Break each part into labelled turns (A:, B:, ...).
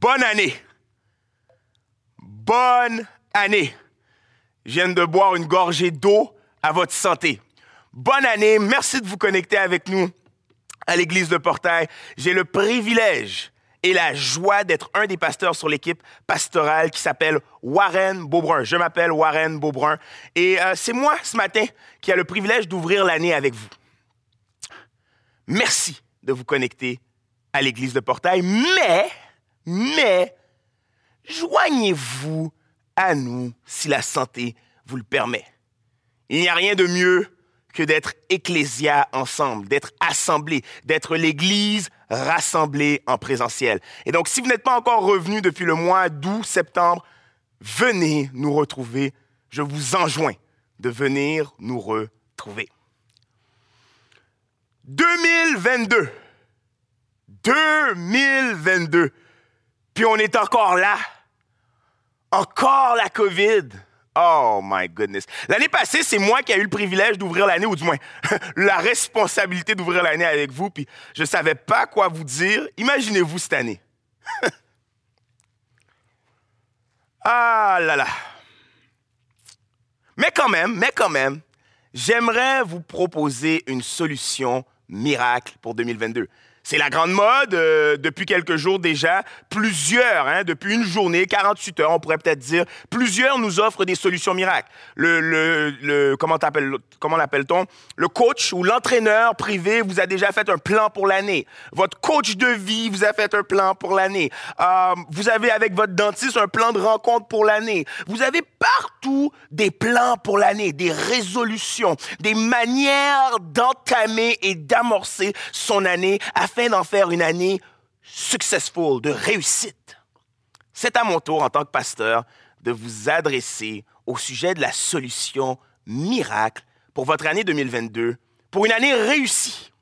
A: bonne année. Bonne année. Je viens de boire une gorgée d'eau à votre santé. Bonne année. Merci de vous connecter avec nous à l'église de Portail. J'ai le privilège et la joie d'être un des pasteurs sur l'équipe pastorale qui s'appelle Warren Beaubrun. Je m'appelle Warren Beaubrun et euh, c'est moi ce matin qui a le privilège d'ouvrir l'année avec vous. Merci de vous connecter à l'église de Portail, mais, mais, joignez-vous à nous si la santé vous le permet. Il n'y a rien de mieux que d'être ecclésia ensemble, d'être assemblés, d'être l'Église rassemblée en présentiel. Et donc, si vous n'êtes pas encore revenu depuis le mois d'août, septembre, venez nous retrouver. Je vous enjoins de venir nous retrouver. 2022. 2022. Puis on est encore là. Encore la COVID. Oh my goodness. L'année passée, c'est moi qui ai eu le privilège d'ouvrir l'année, ou du moins la responsabilité d'ouvrir l'année avec vous, puis je ne savais pas quoi vous dire. Imaginez-vous cette année. ah là là. Mais quand même, mais quand même, j'aimerais vous proposer une solution miracle pour 2022. C'est la grande mode euh, depuis quelques jours déjà. Plusieurs, hein, depuis une journée, 48 heures, on pourrait peut-être dire, plusieurs nous offrent des solutions miracles. Le, le, le comment, comment l'appelle-t-on? Le coach ou l'entraîneur privé vous a déjà fait un plan pour l'année. Votre coach de vie vous a fait un plan pour l'année. Euh, vous avez avec votre dentiste un plan de rencontre pour l'année. Vous avez partout des plans pour l'année, des résolutions, des manières d'entamer et d'amorcer son année d'en faire une année successful, de réussite. C'est à mon tour, en tant que pasteur, de vous adresser au sujet de la solution miracle pour votre année 2022, pour une année réussie.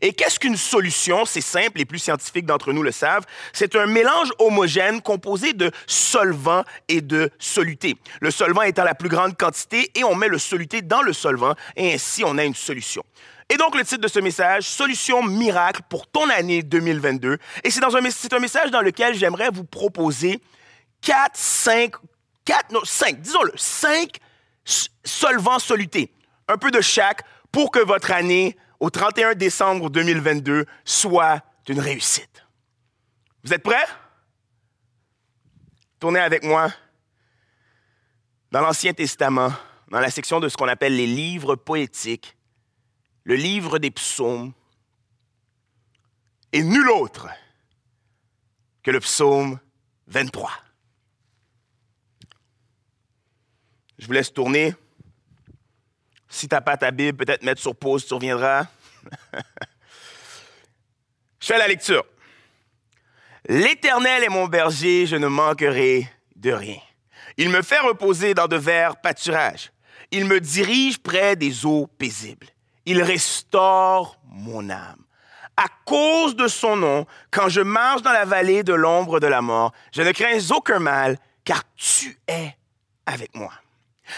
A: Et qu'est-ce qu'une solution? C'est simple, les plus scientifiques d'entre nous le savent. C'est un mélange homogène composé de solvant et de soluté. Le solvant étant la plus grande quantité et on met le soluté dans le solvant et ainsi on a une solution. Et donc, le titre de ce message, Solution miracle pour ton année 2022. Et c'est, un, un message dans lequel j'aimerais vous proposer quatre, cinq, quatre, non, cinq, disons-le, cinq solvants solutés. Un peu de chaque pour que votre année, au 31 décembre 2022, soit une réussite. Vous êtes prêts? Tournez avec moi dans l'Ancien Testament, dans la section de ce qu'on appelle les livres poétiques le livre des psaumes est nul autre que le psaume 23. Je vous laisse tourner. Si tu n'as pas ta Bible, peut-être mettre sur pause, tu reviendras. je fais la lecture. L'Éternel est mon berger, je ne manquerai de rien. Il me fait reposer dans de verts pâturages. Il me dirige près des eaux paisibles. Il restaure mon âme. À cause de son nom, quand je marche dans la vallée de l'ombre de la mort, je ne crains aucun mal, car tu es avec moi.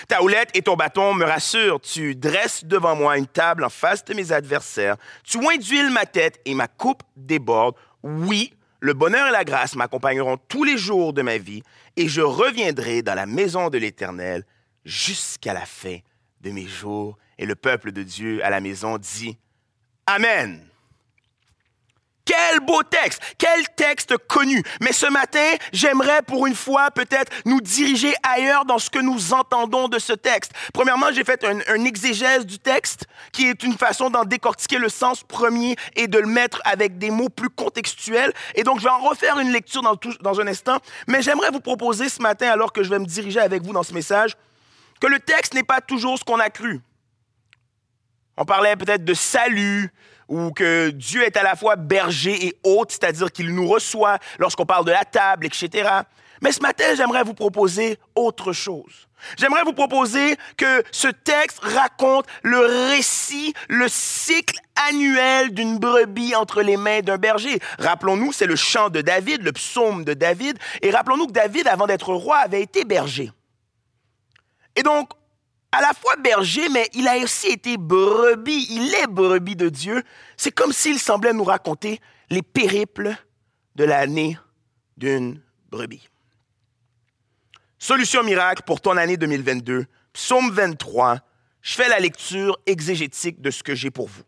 A: Ta houlette et ton bâton me rassurent. Tu dresses devant moi une table en face de mes adversaires. Tu oins d'huile ma tête et ma coupe déborde. Oui, le bonheur et la grâce m'accompagneront tous les jours de ma vie et je reviendrai dans la maison de l'Éternel jusqu'à la fin de mes jours. Et le peuple de Dieu à la maison dit Amen. Quel beau texte, quel texte connu. Mais ce matin, j'aimerais pour une fois peut-être nous diriger ailleurs dans ce que nous entendons de ce texte. Premièrement, j'ai fait un, exégèse du texte qui est une façon d'en décortiquer le sens premier et de le mettre avec des mots plus contextuels. Et donc, je vais en refaire une lecture dans, dans un instant. Mais j'aimerais vous proposer ce matin, alors que je vais me diriger avec vous dans ce message, que le texte n'est pas toujours ce qu'on a cru. On parlait peut-être de salut ou que Dieu est à la fois berger et hôte, c'est-à-dire qu'il nous reçoit lorsqu'on parle de la table, etc. Mais ce matin, j'aimerais vous proposer autre chose. J'aimerais vous proposer que ce texte raconte le récit, le cycle annuel d'une brebis entre les mains d'un berger. Rappelons-nous, c'est le chant de David, le psaume de David, et rappelons-nous que David, avant d'être roi, avait été berger. Et donc, à la fois berger, mais il a aussi été brebis. Il est brebis de Dieu. C'est comme s'il semblait nous raconter les périples de l'année d'une brebis. Solution miracle pour ton année 2022, psaume 23. Je fais la lecture exégétique de ce que j'ai pour vous.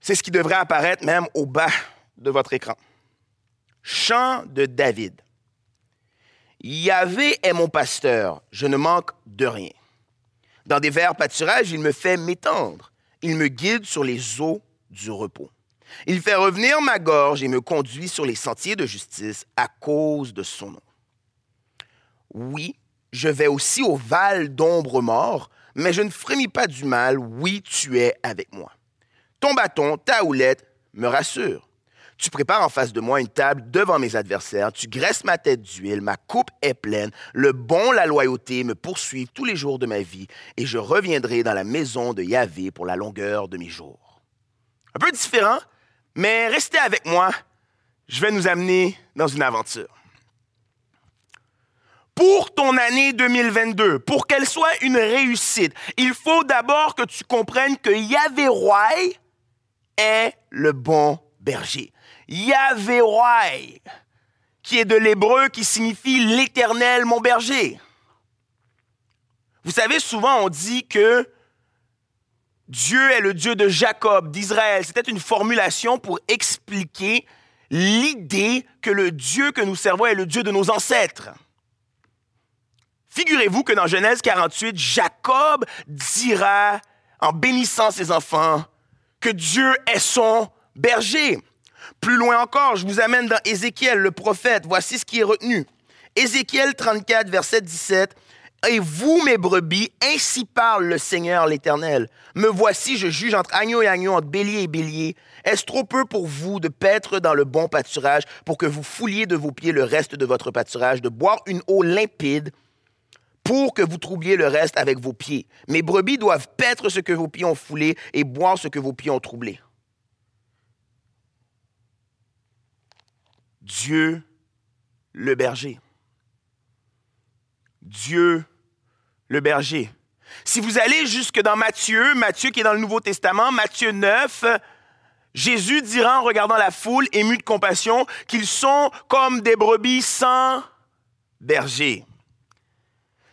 A: C'est ce qui devrait apparaître même au bas de votre écran. Chant de David. Yahvé est mon pasteur, je ne manque de rien. Dans des verts pâturages, il me fait m'étendre. Il me guide sur les eaux du repos. Il fait revenir ma gorge et me conduit sur les sentiers de justice à cause de son nom. Oui, je vais aussi au val d'ombre mort, mais je ne frémis pas du mal. Oui, tu es avec moi. Ton bâton, ta houlette me rassure. Tu prépares en face de moi une table devant mes adversaires, tu graisses ma tête d'huile, ma coupe est pleine, le bon, la loyauté me poursuivent tous les jours de ma vie, et je reviendrai dans la maison de Yahvé pour la longueur de mes jours. Un peu différent, mais restez avec moi, je vais nous amener dans une aventure. Pour ton année 2022, pour qu'elle soit une réussite, il faut d'abord que tu comprennes que Yahvé Roi est le bon berger. Yahvé qui est de l'hébreu qui signifie l'Éternel mon berger. Vous savez, souvent on dit que Dieu est le Dieu de Jacob, d'Israël. C'était une formulation pour expliquer l'idée que le Dieu que nous servons est le Dieu de nos ancêtres. Figurez-vous que dans Genèse 48, Jacob dira, en bénissant ses enfants, que Dieu est son berger. Plus loin encore, je vous amène dans Ézéchiel, le prophète. Voici ce qui est retenu. Ézéchiel 34, verset 17. Et vous, mes brebis, ainsi parle le Seigneur l'Éternel. Me voici, je juge entre agneau et agneau, entre bélier et bélier. Est-ce trop peu pour vous de paître dans le bon pâturage pour que vous fouliez de vos pieds le reste de votre pâturage, de boire une eau limpide pour que vous troubliez le reste avec vos pieds? Mes brebis doivent paître ce que vos pieds ont foulé et boire ce que vos pieds ont troublé. Dieu le berger. Dieu le berger. Si vous allez jusque dans Matthieu, Matthieu qui est dans le Nouveau Testament, Matthieu 9, Jésus dira en regardant la foule émue de compassion qu'ils sont comme des brebis sans berger.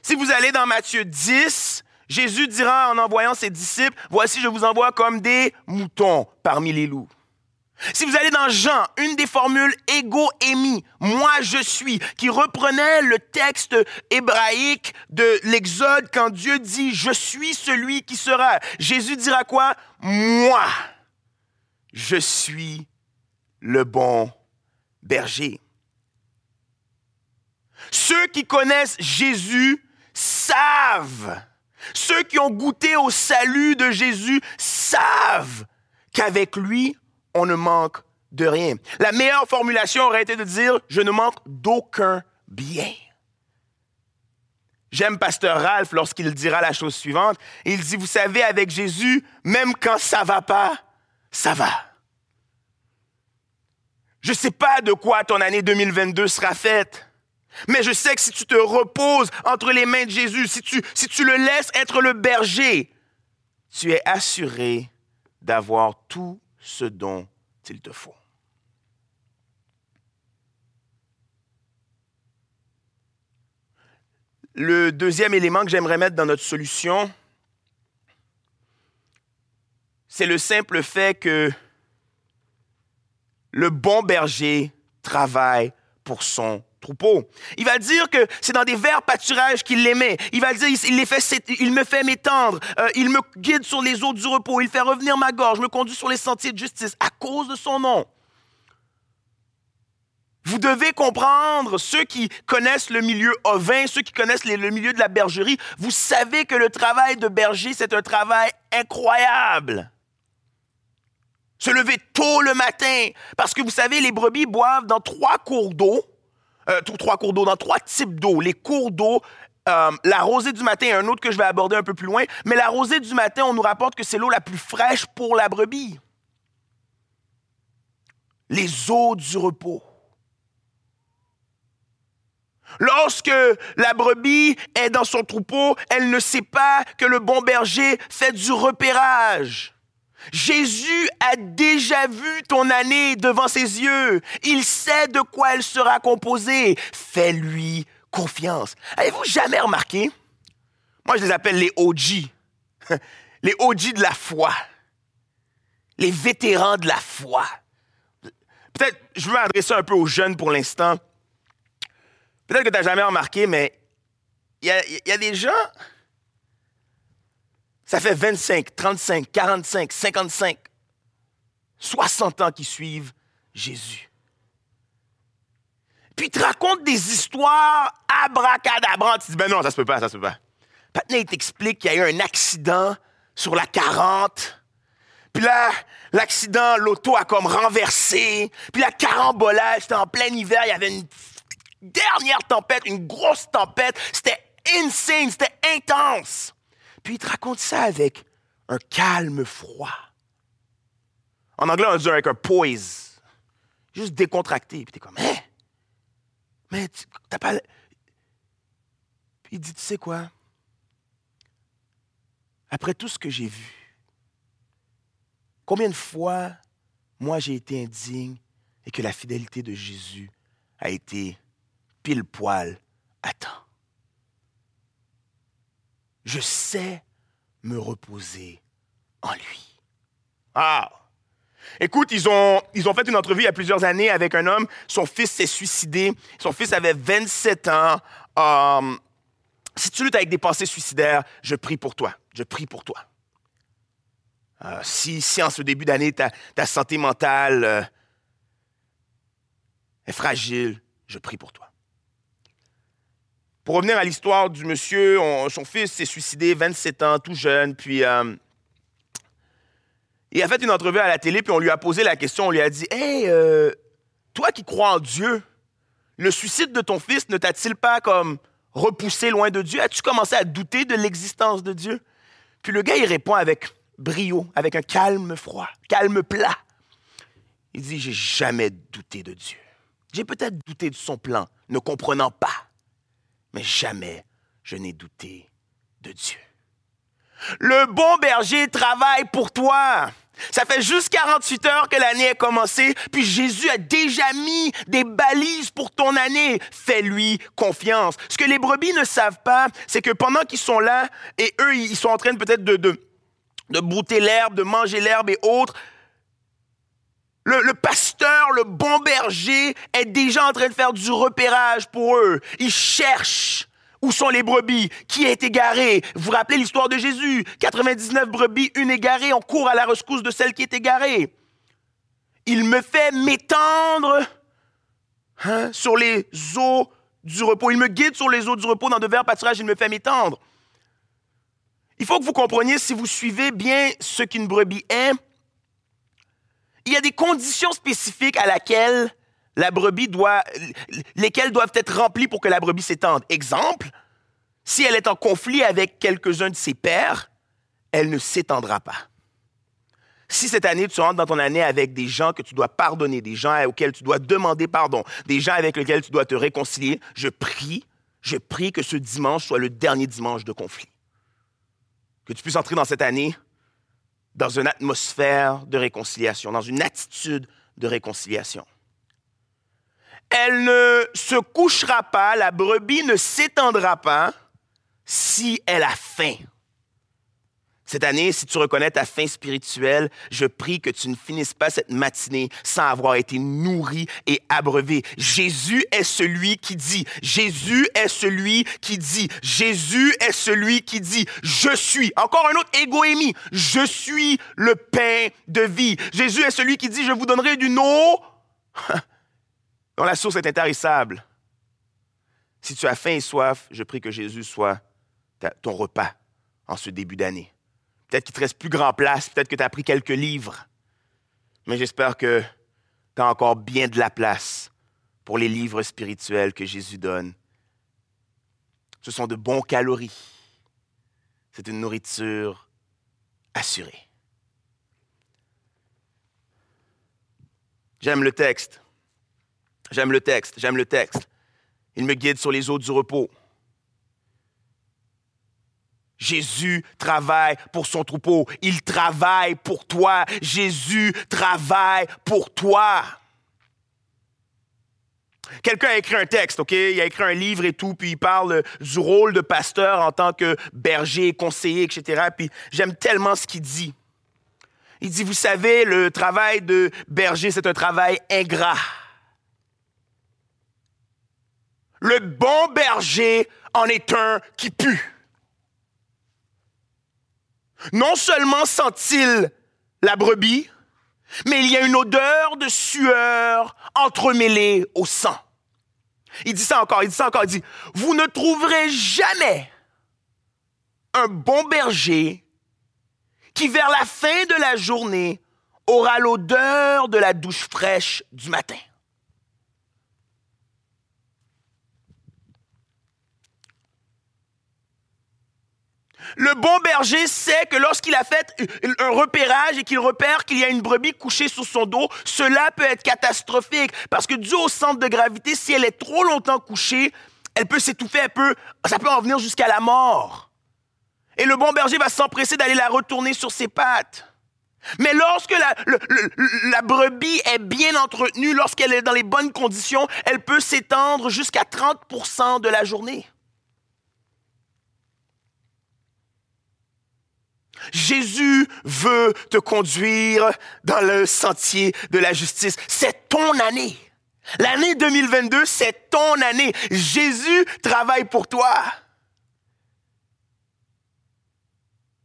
A: Si vous allez dans Matthieu 10, Jésus dira en envoyant ses disciples, Voici je vous envoie comme des moutons parmi les loups. Si vous allez dans Jean, une des formules ego émi, moi je suis, qui reprenait le texte hébraïque de l'Exode quand Dieu dit je suis celui qui sera. Jésus dira quoi? Moi, je suis le bon berger. Ceux qui connaissent Jésus savent, ceux qui ont goûté au salut de Jésus savent qu'avec lui, on ne manque de rien. La meilleure formulation aurait été de dire, je ne manque d'aucun bien. J'aime Pasteur Ralph lorsqu'il dira la chose suivante. Il dit, vous savez, avec Jésus, même quand ça va pas, ça va. Je ne sais pas de quoi ton année 2022 sera faite, mais je sais que si tu te reposes entre les mains de Jésus, si tu, si tu le laisses être le berger, tu es assuré d'avoir tout ce dont il te faut. Le deuxième élément que j'aimerais mettre dans notre solution, c'est le simple fait que le bon berger travaille pour son troupeau. Il va dire que c'est dans des verts pâturages qu'il les met. Il va dire, il, me fait m'étendre, euh, il me guide sur les eaux du repos, il fait revenir ma gorge, me conduit sur les sentiers de justice à cause de son nom. Vous devez comprendre, ceux qui connaissent le milieu ovin, ceux qui connaissent le milieu de la bergerie, vous savez que le travail de berger, c'est un travail incroyable. Se lever tôt le matin, parce que vous savez, les brebis boivent dans trois cours d'eau euh, trois cours d'eau, dans trois types d'eau. Les cours d'eau, euh, la rosée du matin, un autre que je vais aborder un peu plus loin, mais la rosée du matin, on nous rapporte que c'est l'eau la plus fraîche pour la brebis. Les eaux du repos. Lorsque la brebis est dans son troupeau, elle ne sait pas que le bon berger fait du repérage. Jésus a déjà vu ton année devant ses yeux. Il sait de quoi elle sera composée. Fais-lui confiance. Avez-vous jamais remarqué? Moi, je les appelle les OG. Les OG de la foi. Les vétérans de la foi. Peut-être, je veux m'adresser un peu aux jeunes pour l'instant. Peut-être que tu n'as jamais remarqué, mais il y a, des gens, ça fait 25, 35, 45, 55, 60 ans qui suivent Jésus. Puis te racontent des histoires abracadabrantes. Tu dis, ben non, ça se peut pas, ça se peut pas. Patna, il t'explique qu'il y a eu un accident sur la 40. Puis là, l'accident, l'auto a comme renversé. Puis la carambolage, c'était en plein hiver, il y avait une dernière tempête, une grosse tempête. C'était insane, c'était intense. Puis il te raconte ça avec un calme froid. En anglais, on dit avec un poise. Juste décontracté. Puis t'es comme, hein? Mais t'as pas. Puis il dit, tu sais quoi? Après tout ce que j'ai vu, combien de fois moi j'ai été indigne et que la fidélité de Jésus a été pile poil à temps? Je sais me reposer en lui. Ah! Écoute, ils ont, fait une entrevue il y a plusieurs années avec un homme. Son fils s'est suicidé. Son fils avait 27 ans. Um, si tu luttes avec des pensées suicidaires, je prie pour toi. Je prie pour toi. Euh, si, si en ce début d'année, ta, ta, santé mentale euh, est fragile, je prie pour toi. Pour revenir à l'histoire du monsieur, son fils s'est suicidé, 27 ans, tout jeune, puis euh, il a fait une entrevue à la télé, puis on lui a posé la question, on lui a dit, Hey, euh, toi qui crois en Dieu, le suicide de ton fils ne t'a-t-il pas comme repoussé loin de Dieu? As-tu commencé à douter de l'existence de Dieu? Puis le gars, il répond avec brio, avec un calme froid, calme plat. Il dit, j'ai jamais douté de Dieu. J'ai peut-être douté de son plan, ne comprenant pas mais jamais je n'ai douté de Dieu. Le bon berger travaille pour toi. Ça fait juste 48 heures que l'année a commencé, puis Jésus a déjà mis des balises pour ton année. Fais-lui confiance. Ce que les brebis ne savent pas, c'est que pendant qu'ils sont là, et eux, ils sont en train peut-être de, de, de brouter l'herbe, de manger l'herbe et autres, le, pasteur, le bon berger est déjà en train de faire du repérage pour eux. Il cherche où sont les brebis Qui est égaré Vous vous rappelez l'histoire de Jésus? 99 brebis, une égarée, on court à la rescousse de celle qui est égarée. Il me fait m'étendre hein, sur les eaux du repos. Il me guide sur les eaux du repos dans de verts pâturages, il me fait m'étendre. Il faut que vous compreniez, si vous suivez bien ce qu'une brebis est, il y a des conditions spécifiques à laquelle la brebis doit, lesquelles doivent être remplies pour que la brebis s'étende. Exemple, si elle est en conflit avec quelques-uns de ses pères, elle ne s'étendra pas. Si cette année, tu rentres dans ton année avec des gens que tu dois pardonner, des gens auxquels tu dois demander pardon, des gens avec lesquels tu dois te réconcilier, je prie, je prie que ce dimanche soit le dernier dimanche de conflit. Que tu puisses entrer dans cette année dans une atmosphère de réconciliation, dans une attitude de réconciliation. Elle ne se couchera pas, la brebis ne s'étendra pas si elle a faim. Cette année, si tu reconnais ta faim spirituelle, je prie que tu ne finisses pas cette matinée sans avoir été nourri et abreuvé. Jésus est celui qui dit, Jésus est celui qui dit, Jésus est celui qui dit, je suis. Encore un autre égoémie, je suis le pain de vie. Jésus est celui qui dit, je vous donnerai d'une eau dont la source est intarissable. Si tu as faim et soif, je prie que Jésus soit ton repas en ce début d'année. Peut-être qu'il te reste plus grand place, peut-être que tu as pris quelques livres. Mais j'espère que tu as encore bien de la place pour les livres spirituels que Jésus donne. Ce sont de bons calories. C'est une nourriture assurée. J'aime le texte. J'aime le texte. J'aime le texte. Il me guide sur les eaux du repos. Jésus travaille pour son troupeau. Il travaille pour toi. Jésus travaille pour toi. Quelqu'un a écrit un texte, OK? Il a écrit un livre et tout, puis il parle du rôle de pasteur en tant que berger, conseiller, etc. Puis j'aime tellement ce qu'il dit. Il dit, vous savez, le travail de berger, c'est un travail ingrat. Le bon berger en est un qui pue. Non seulement sent-il la brebis, mais il y a une odeur de sueur entremêlée au sang. Il dit ça encore, il dit ça encore, il dit, vous ne trouverez jamais un bon berger qui vers la fin de la journée aura l'odeur de la douche fraîche du matin. Le bon berger sait que lorsqu'il a fait un repérage et qu'il repère qu'il y a une brebis couchée sur son dos, cela peut être catastrophique parce que dû au centre de gravité, si elle est trop longtemps couchée, elle peut s'étouffer, elle peut, ça peut en venir jusqu'à la mort. Et le bon berger va s'empresser d'aller la retourner sur ses pattes. Mais lorsque la, la, brebis est bien entretenue, lorsqu'elle est dans les bonnes conditions, elle peut s'étendre jusqu'à 30% de la journée. Jésus veut te conduire dans le sentier de la justice. C'est ton année. L'année 2022, c'est ton année. Jésus travaille pour toi.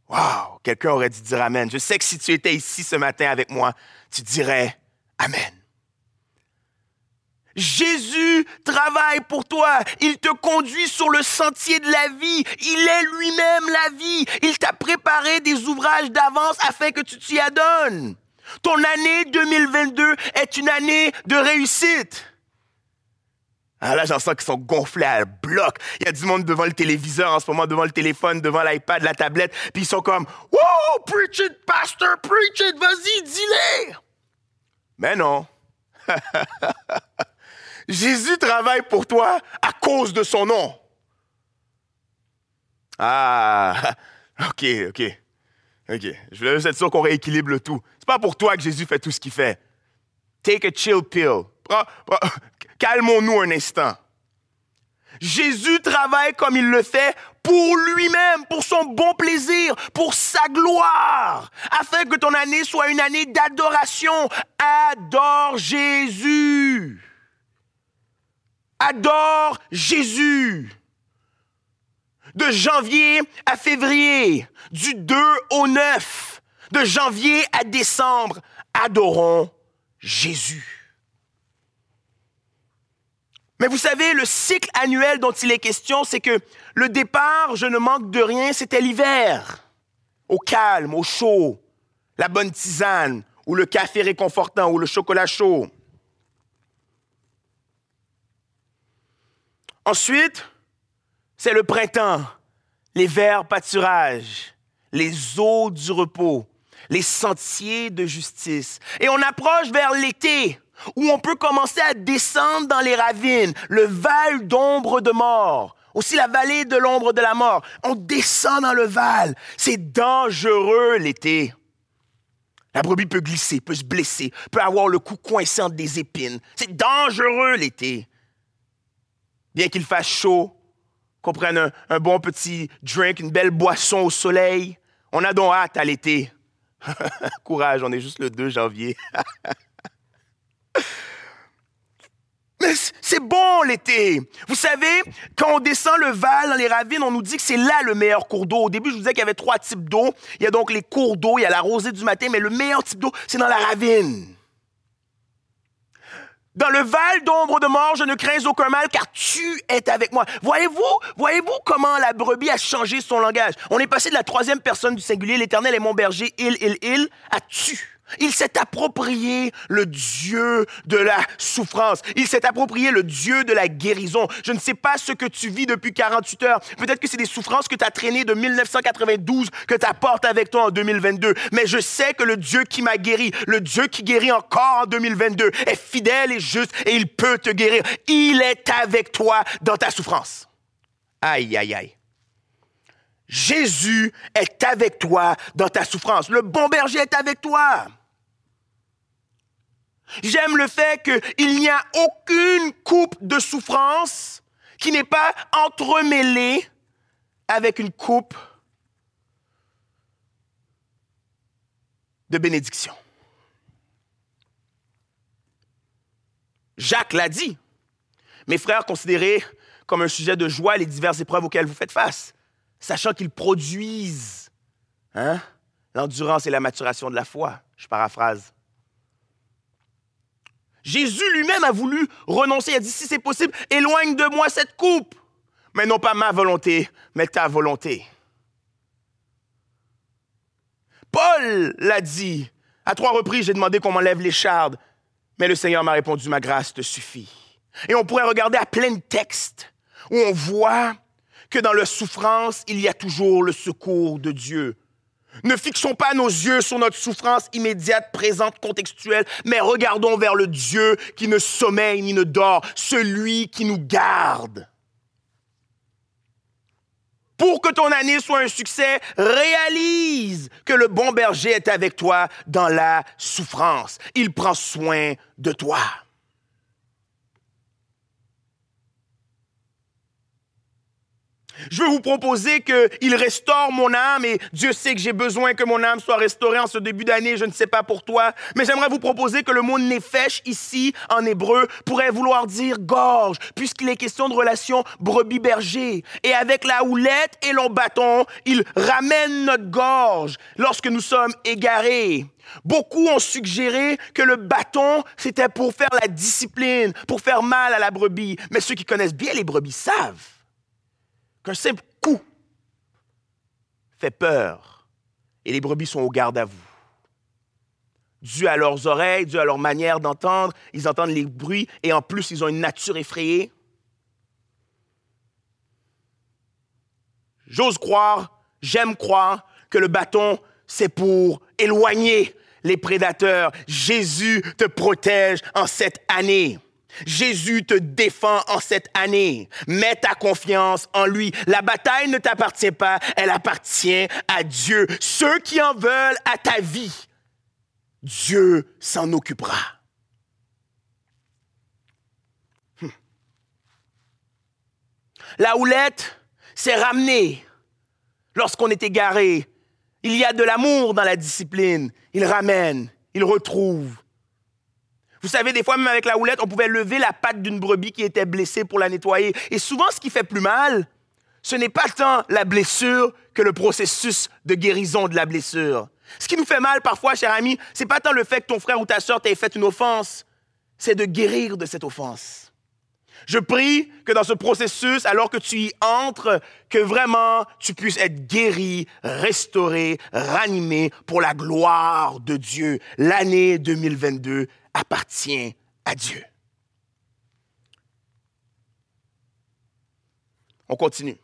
A: Wow, quelqu'un aurait dû dire Amen. Je sais que si tu étais ici ce matin avec moi, tu dirais Amen. Jésus travaille pour toi. Il te conduit sur le sentier de la vie. Il est lui-même la vie. Il t'a préparé des ouvrages d'avance afin que tu t'y adonnes. Ton année 2022 est une année de réussite. Ah là, j'en sens qu'ils sont gonflés à bloc. Il y a du monde devant le téléviseur en ce moment, devant le téléphone, devant l'iPad, la tablette, puis ils sont comme Wow, preach it, pastor, preach it, vas-y, dis-le. Mais non. Jésus travaille pour toi à cause de son nom. Ah, ok, ok, ok. Je voulais juste être sûr qu'on rééquilibre le tout. C'est pas pour toi que Jésus fait tout ce qu'il fait. Take a chill pill. Calmons-nous un instant. Jésus travaille comme il le fait pour lui-même, pour son bon plaisir, pour sa gloire, afin que ton année soit une année d'adoration. Adore Jésus adore Jésus. De janvier à février, du 2 au 9, de janvier à décembre, adorons Jésus. Mais vous savez, le cycle annuel dont il est question, c'est que le départ, je ne manque de rien, c'était l'hiver. Au calme, au chaud, la bonne tisane, ou le café réconfortant, ou le chocolat chaud. Ensuite, c'est le printemps, les verts pâturages, les eaux du repos, les sentiers de justice. Et on approche vers l'été, où on peut commencer à descendre dans les ravines, le val d'ombre de mort, aussi la vallée de l'ombre de la mort. On descend dans le val. C'est dangereux l'été. La brebis peut glisser, peut se blesser, peut avoir le cou coincé entre des épines. C'est dangereux l'été bien qu'il fasse chaud, qu'on prenne un, bon petit drink, une belle boisson au soleil. On a donc hâte à l'été. Courage, on est juste le 2 janvier. Mais c'est bon l'été. Vous savez, quand on descend le Val dans les ravines, on nous dit que c'est là le meilleur cours d'eau. Au début, je vous disais qu'il y avait trois types d'eau. Il y a donc les cours d'eau, il y a la rosée du matin, mais le meilleur type d'eau, c'est dans la ravine. Dans le val d'ombre de mort, je ne crains aucun mal, car tu es avec moi. Voyez-vous, voyez-vous comment la brebis a changé son langage? On est passé de la troisième personne du singulier, l'éternel est mon berger, il, il, il, à tu. Il s'est approprié le Dieu de la souffrance. Il s'est approprié le Dieu de la guérison. Je ne sais pas ce que tu vis depuis 48 heures. Peut-être que c'est des souffrances que tu as traînées de 1992 que tu apportes avec toi en 2022. Mais je sais que le Dieu qui m'a guéri, le Dieu qui guérit encore en 2022, est fidèle et juste et il peut te guérir. Il est avec toi dans ta souffrance. Aïe, aïe, aïe. Jésus est avec toi dans ta souffrance. Le bon berger est avec toi. J'aime le fait qu'il n'y a aucune coupe de souffrance qui n'est pas entremêlée avec une coupe de bénédiction. Jacques l'a dit. Mes frères, considérez comme un sujet de joie les diverses épreuves auxquelles vous faites face, sachant qu'ils produisent hein, l'endurance et la maturation de la foi. Je paraphrase. Jésus lui-même a voulu renoncer. Il a dit, si c'est possible, éloigne de moi cette coupe. Mais non pas ma volonté, mais ta volonté. Paul l'a dit. À trois reprises, j'ai demandé qu'on m'enlève l'écharde. Mais le Seigneur m'a répondu, ma grâce te suffit. Et on pourrait regarder à plein de textes où on voit que dans la souffrance, il y a toujours le secours de Dieu. Ne fixons pas nos yeux sur notre souffrance immédiate, présente, contextuelle, mais regardons vers le Dieu qui ne sommeille ni ne dort, celui qui nous garde. Pour que ton année soit un succès, réalise que le bon berger est avec toi dans la souffrance. Il prend soin de toi. Je veux vous proposer qu'il restaure mon âme et Dieu sait que j'ai besoin que mon âme soit restaurée en ce début d'année, je ne sais pas pour toi, mais j'aimerais vous proposer que le mot nefesh ici en hébreu pourrait vouloir dire gorge, puisqu'il est question de relation brebis-berger. Et avec la houlette et le bâton, il ramène notre gorge lorsque nous sommes égarés. Beaucoup ont suggéré que le bâton, c'était pour faire la discipline, pour faire mal à la brebis. Mais ceux qui connaissent bien les brebis savent qu'un simple coup fait peur et les brebis sont au garde à vous. Dû à leurs oreilles, dû à leur manière d'entendre, ils entendent les bruits et en plus ils ont une nature effrayée. J'ose croire, j'aime croire que le bâton, c'est pour éloigner les prédateurs. Jésus te protège en cette année. Jésus te défend en cette année. Mets ta confiance en lui. La bataille ne t'appartient pas, elle appartient à Dieu. Ceux qui en veulent à ta vie, Dieu s'en occupera. Hum. La houlette s'est ramenée lorsqu'on est égaré. Il y a de l'amour dans la discipline. Il ramène, il retrouve, vous savez, des fois, même avec la houlette, on pouvait lever la patte d'une brebis qui était blessée pour la nettoyer. Et souvent, ce qui fait plus mal, ce n'est pas tant la blessure que le processus de guérison de la blessure. Ce qui nous fait mal parfois, cher ami, c'est pas tant le fait que ton frère ou ta soeur t'ait fait une offense, c'est de guérir de cette offense. Je prie que dans ce processus, alors que tu y entres, que vraiment tu puisses être guéri, restauré, ranimé pour la gloire de Dieu. L'année 2022 appartient à Dieu. On continue.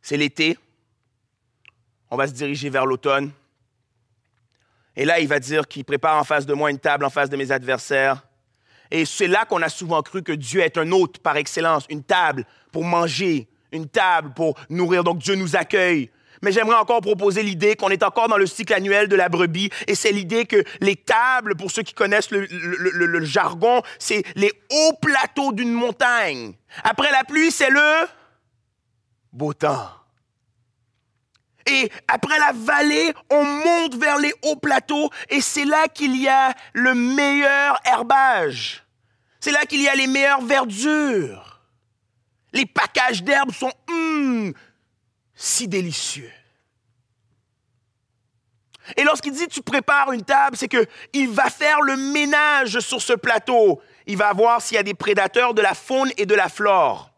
A: C'est l'été. On va se diriger vers l'automne. Et là, il va dire qu'il prépare en face de moi une table en face de mes adversaires. Et c'est là qu'on a souvent cru que Dieu est un hôte par excellence, une table pour manger, une table pour nourrir. Donc Dieu nous accueille mais j'aimerais encore proposer l'idée qu'on est encore dans le cycle annuel de la brebis, et c'est l'idée que les tables, pour ceux qui connaissent le, jargon, c'est les hauts plateaux d'une montagne. Après la pluie, c'est le beau temps. Et après la vallée, on monte vers les hauts plateaux et c'est là qu'il y a le meilleur herbage. C'est là qu'il y a les meilleures verdures. Les packages d'herbes sont hum, si délicieux. Et lorsqu'il dit tu prépares une table, c'est qu'il va faire le ménage sur ce plateau. Il va voir s'il y a des prédateurs de la faune et de la flore.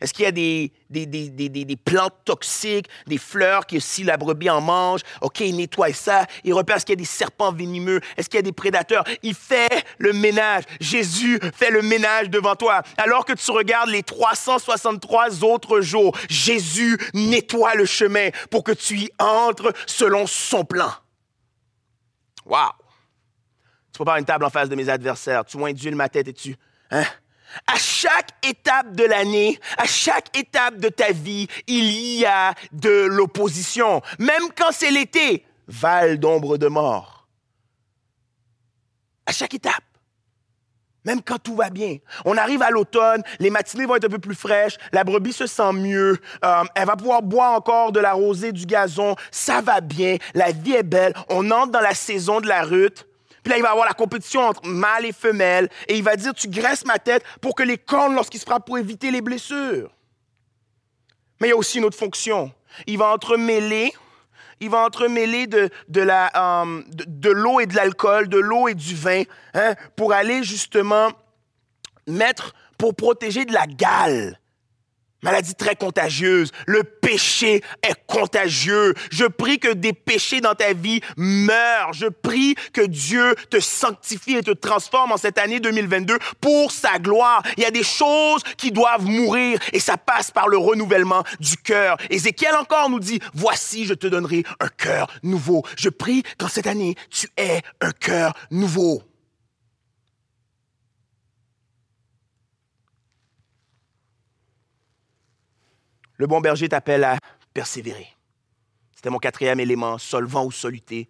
A: Est-ce qu'il y a des, plantes toxiques, des fleurs que si la brebis en mange, OK, il nettoie ça, il repère est-ce qu'il y a des serpents venimeux, est-ce qu'il y a des prédateurs? Il fait le ménage. Jésus fait le ménage devant toi. Alors que tu regardes les 363 autres jours, Jésus nettoie le chemin pour que tu y entres selon son plan. Wow! Tu prépares une table en face de mes adversaires, tu induis ma tête et tu... Hein? À chaque étape de l'année, à chaque étape de ta vie, il y a de l'opposition. Même quand c'est l'été, val d'ombre de mort. À chaque étape. Même quand tout va bien. On arrive à l'automne, les matinées vont être un peu plus fraîches, la brebis se sent mieux, euh, elle va pouvoir boire encore de la rosée, du gazon, ça va bien, la vie est belle, on entre dans la saison de la rute. Là, il va avoir la compétition entre mâle et femelle, et il va dire, tu graisses ma tête pour que les cornes, lorsqu'il se frappent, pour éviter les blessures. Mais il y a aussi une autre fonction. Il va entremêler euh, de, l'eau et de l'alcool, de l'eau et du vin, hein, pour aller justement mettre, pour protéger de la gale. Maladie très contagieuse. Le péché est contagieux. Je prie que des péchés dans ta vie meurent. Je prie que Dieu te sanctifie et te transforme en cette année 2022 pour sa gloire. Il y a des choses qui doivent mourir et ça passe par le renouvellement du cœur. Ézéchiel encore nous dit, voici, je te donnerai un cœur nouveau. Je prie qu'en cette année, tu aies un cœur nouveau. Le bon berger t'appelle à persévérer. C'était mon quatrième élément, solvant ou soluté.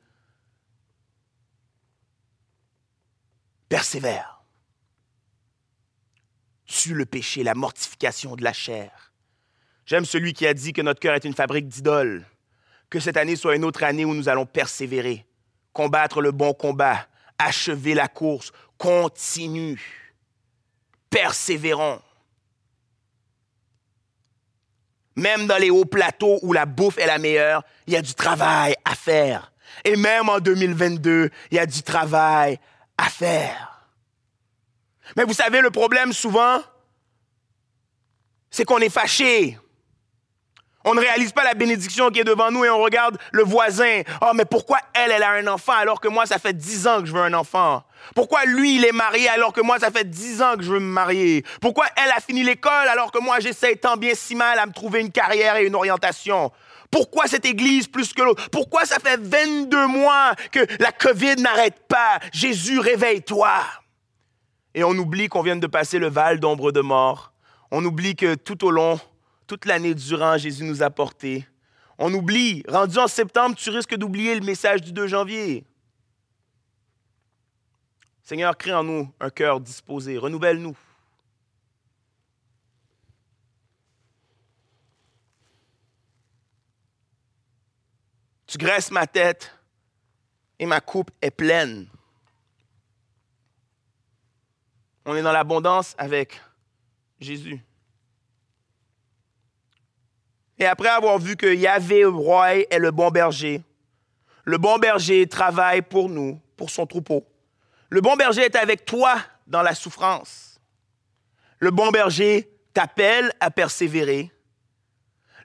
A: Persévère. Tue le péché, la mortification de la chair. J'aime celui qui a dit que notre cœur est une fabrique d'idoles. Que cette année soit une autre année où nous allons persévérer, combattre le bon combat, achever la course, continue. Persévérons. Même dans les hauts plateaux où la bouffe est la meilleure, il y a du travail à faire. Et même en 2022, il y a du travail à faire. Mais vous savez, le problème souvent, c'est qu'on est fâché. On ne réalise pas la bénédiction qui est devant nous et on regarde le voisin. Oh, mais pourquoi elle, elle a un enfant alors que moi, ça fait dix ans que je veux un enfant? Pourquoi lui, il est marié alors que moi, ça fait dix ans que je veux me marier? Pourquoi elle a fini l'école alors que moi, j'essaie tant bien si mal à me trouver une carrière et une orientation? Pourquoi cette église plus que l'autre? Pourquoi ça fait 22 mois que la COVID n'arrête pas? Jésus, réveille-toi. Et on oublie qu'on vient de passer le val d'ombre de mort. On oublie que tout au long, toute l'année durant, Jésus nous a portés. On oublie, rendu en septembre, tu risques d'oublier le message du 2 janvier. Seigneur, crée en nous un cœur disposé, renouvelle-nous. Tu graisses ma tête et ma coupe est pleine. On est dans l'abondance avec Jésus. Et après avoir vu que Yahvé, roi, est le bon berger, le bon berger travaille pour nous, pour son troupeau. Le bon berger est avec toi dans la souffrance. Le bon berger t'appelle à persévérer.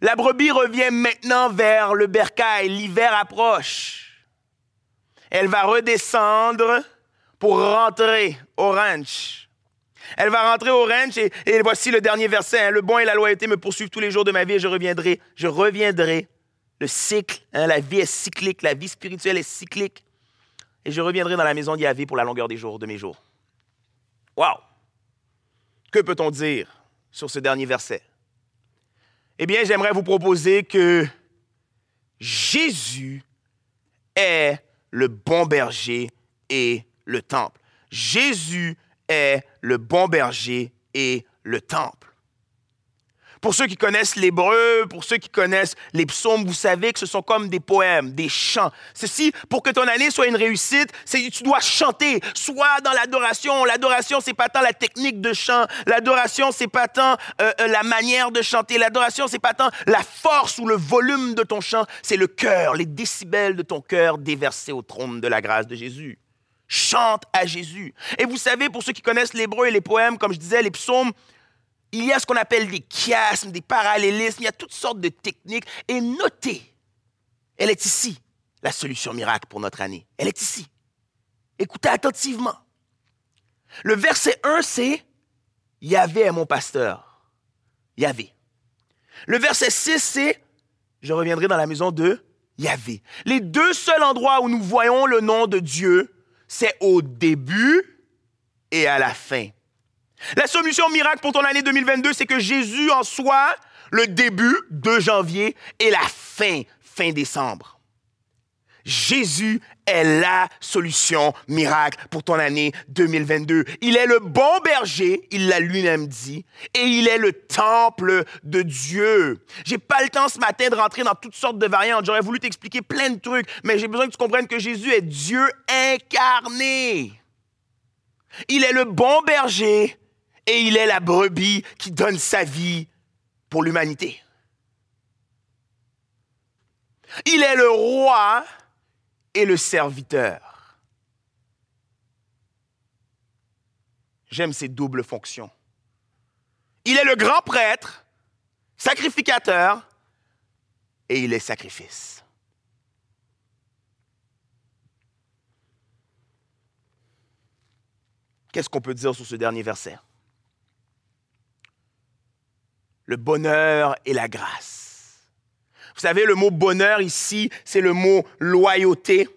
A: La brebis revient maintenant vers le bercail. L'hiver approche. Elle va redescendre pour rentrer au ranch. Elle va rentrer au ranch et, voici le dernier verset. Hein. Le bon et la loyauté me poursuivent tous les jours de ma vie et je reviendrai. Je reviendrai. Le cycle, hein, la vie est cyclique, la vie spirituelle est cyclique et je reviendrai dans la maison d'Yahvé pour la longueur des jours de mes jours. Wow! Que peut-on dire sur ce dernier verset? Eh bien, j'aimerais vous proposer que Jésus est le bon berger et le temple. Jésus est le bon berger et le temple. Pour ceux qui connaissent l'hébreu, pour ceux qui connaissent les psaumes, vous savez que ce sont comme des poèmes, des chants. Ceci, pour que ton année soit une réussite, tu dois chanter, soit dans l'adoration. L'adoration, c'est pas tant la technique de chant. L'adoration, c'est pas tant euh, euh, la manière de chanter. L'adoration, c'est pas tant la force ou le volume de ton chant. C'est le cœur, les décibels de ton cœur déversés au trône de la grâce de Jésus. Chante à Jésus. Et vous savez, pour ceux qui connaissent l'hébreu et les poèmes, comme je disais, les psaumes, il y a ce qu'on appelle des chiasmes, des parallélismes, il y a toutes sortes de techniques. Et notez, elle est ici, la solution miracle pour notre année. Elle est ici. Écoutez attentivement. Le verset 1, c'est Yahvé est mon pasteur. Yahvé. Le verset 6, c'est Je reviendrai dans la maison de Yahvé. Les deux seuls endroits où nous voyons le nom de Dieu, c'est au début et à la fin. La solution miracle pour ton année 2022, c'est que Jésus en soit le début de janvier et la fin, fin décembre. Jésus est la solution miracle pour ton année 2022. Il est le bon berger, il l'a lui-même dit, et il est le temple de Dieu. J'ai pas le temps ce matin de rentrer dans toutes sortes de variantes. J'aurais voulu t'expliquer plein de trucs, mais j'ai besoin que tu comprennes que Jésus est Dieu incarné. Il est le bon berger et il est la brebis qui donne sa vie pour l'humanité. Il est le roi et le serviteur. J'aime ces doubles fonctions. Il est le grand prêtre, sacrificateur, et il est sacrifice. Qu'est-ce qu'on peut dire sur ce dernier verset? Le bonheur et la grâce. Vous savez, le mot bonheur ici, c'est le mot loyauté.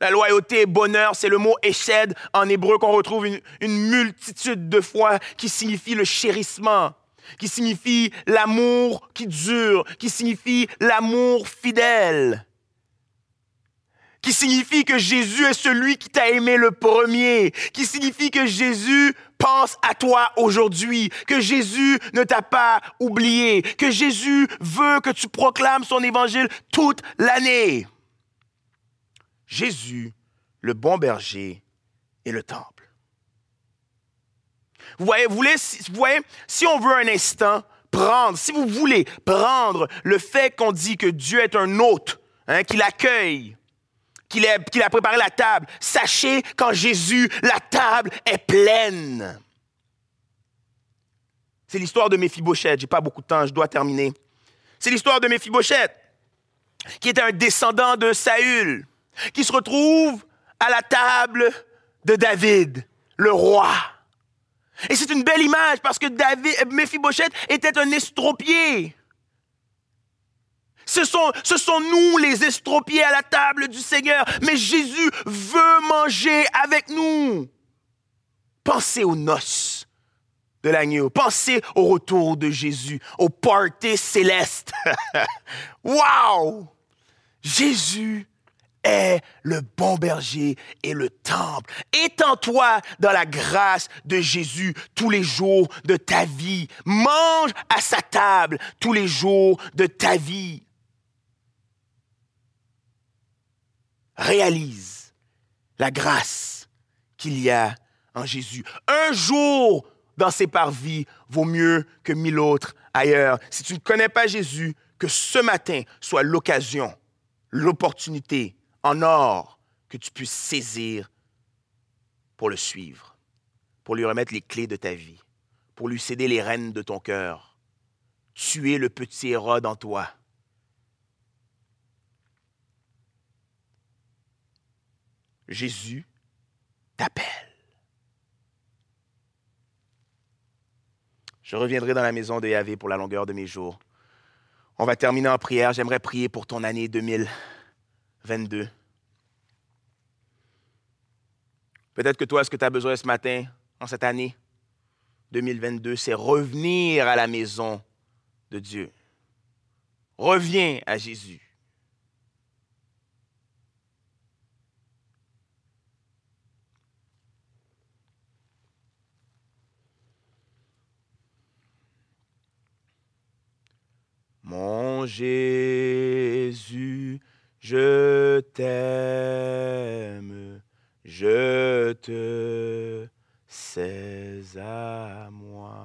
A: La loyauté et bonheur, c'est le mot échède en hébreu qu'on retrouve une, une, multitude de fois qui signifie le chérissement, qui signifie l'amour qui dure, qui signifie l'amour fidèle, qui signifie que Jésus est celui qui t'a aimé le premier, qui signifie que Jésus pense à toi aujourd'hui, que Jésus ne t'a pas oublié, que Jésus veut que tu proclames son évangile toute l'année. Jésus, le bon berger et le temple. Vous voyez, si on veut un instant prendre, si vous voulez prendre le fait qu'on dit que Dieu est un hôte, hein, qu'il accueille, qu'il a, préparé la table. Sachez qu'en Jésus, la table est pleine. C'est l'histoire de Méphibosheth. J'ai pas beaucoup de temps, je dois terminer. C'est l'histoire de Méphibosheth, qui était un descendant de Saül, qui se retrouve à la table de David, le roi. Et c'est une belle image parce que David, Méphibosheth était un estropié. Ce sont, nous les estropiés à la table du Seigneur. Mais Jésus veut manger avec nous. Pensez aux noces de l'agneau. Pensez au retour de Jésus, au party céleste. wow! Jésus est le bon berger et le temple. Étends-toi dans la grâce de Jésus tous les jours de ta vie. Mange à sa table tous les jours de ta vie. Réalise la grâce qu'il y a en Jésus. Un jour dans ses parvis vaut mieux que mille autres ailleurs. Si tu ne connais pas Jésus, que ce matin soit l'occasion, l'opportunité en or que tu puisses saisir pour le suivre, pour lui remettre les clés de ta vie, pour lui céder les rênes de ton cœur, tuer le petit Hérode en toi Jésus t'appelle. Je reviendrai dans la maison de Yahvé pour la longueur de mes jours. On va terminer en prière. J'aimerais prier pour ton année 2022. Peut-être que toi, ce que tu as besoin ce matin, en cette année 2022, c'est revenir à la maison de Dieu. Reviens à Jésus. Mon Jésus, je t'aime, je te sais à moi.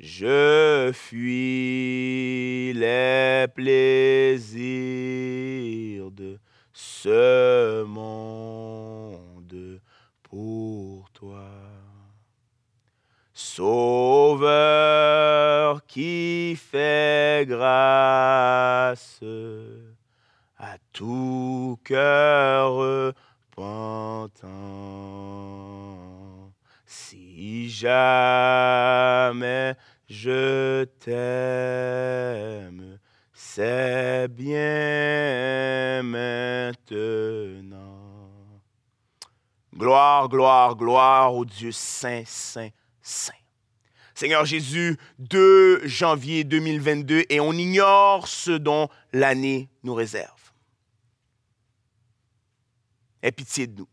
A: Je fuis les plaisirs de ce monde pour toi. Sauveur qui fait grâce à tout cœur repentant. Si jamais je t'aime, c'est bien maintenant. Gloire gloire, gloire, gloire au Dieu saint, saint, saint. Seigneur Jésus, 2 janvier 2022, et on ignore ce dont l'année nous réserve. Aie pitié de nous.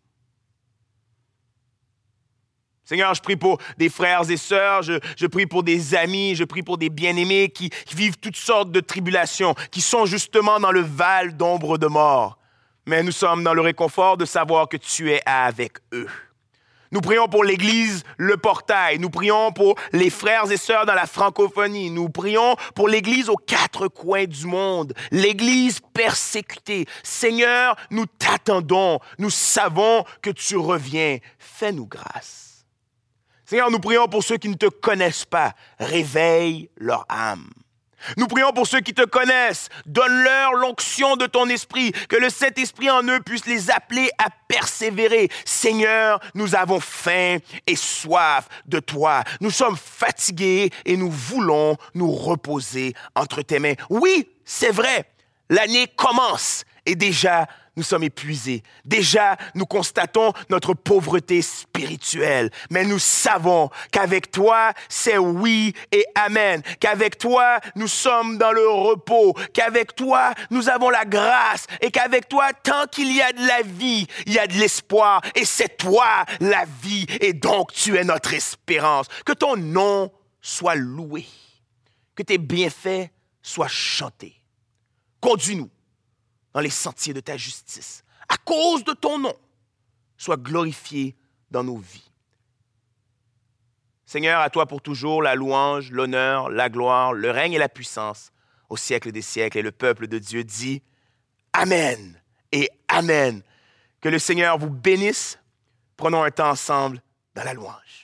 A: Seigneur, je prie pour des frères et sœurs, je, prie pour des amis, je prie pour des bien-aimés qui, vivent toutes sortes de tribulations, qui sont justement dans le val d'ombre de mort. Mais nous sommes dans le réconfort de savoir que tu es avec eux. Nous prions pour l'Église, le portail. Nous prions pour les frères et sœurs dans la francophonie. Nous prions pour l'Église aux quatre coins du monde. L'Église persécutée. Seigneur, nous t'attendons. Nous savons que tu reviens. Fais-nous grâce. Seigneur, nous prions pour ceux qui ne te connaissent pas. Réveille leur âme. Nous prions pour ceux qui te connaissent. Donne-leur l'onction de ton esprit, que le Saint-Esprit en eux puisse les appeler à persévérer. Seigneur, nous avons faim et soif de toi. Nous sommes fatigués et nous voulons nous reposer entre tes mains. Oui, c'est vrai, l'année commence et déjà nous sommes épuisés. Déjà, nous constatons notre pauvreté spirituelle. Mais nous savons qu'avec toi, c'est oui et amen. Qu'avec toi, nous sommes dans le repos. Qu'avec toi, nous avons la grâce. Et qu'avec toi, tant qu'il y a de la vie, il y a de l'espoir. Et c'est toi la vie. Et donc, tu es notre espérance. Que ton nom soit loué. Que tes bienfaits soient chantés. Conduis-nous dans les sentiers de ta justice, à cause de ton nom, sois glorifié dans nos vies. Seigneur, à toi pour toujours la louange, l'honneur, la gloire, le règne et la puissance au siècle des siècles. Et le peuple de Dieu dit Amen et Amen. Que le Seigneur vous bénisse. Prenons un temps ensemble dans la louange.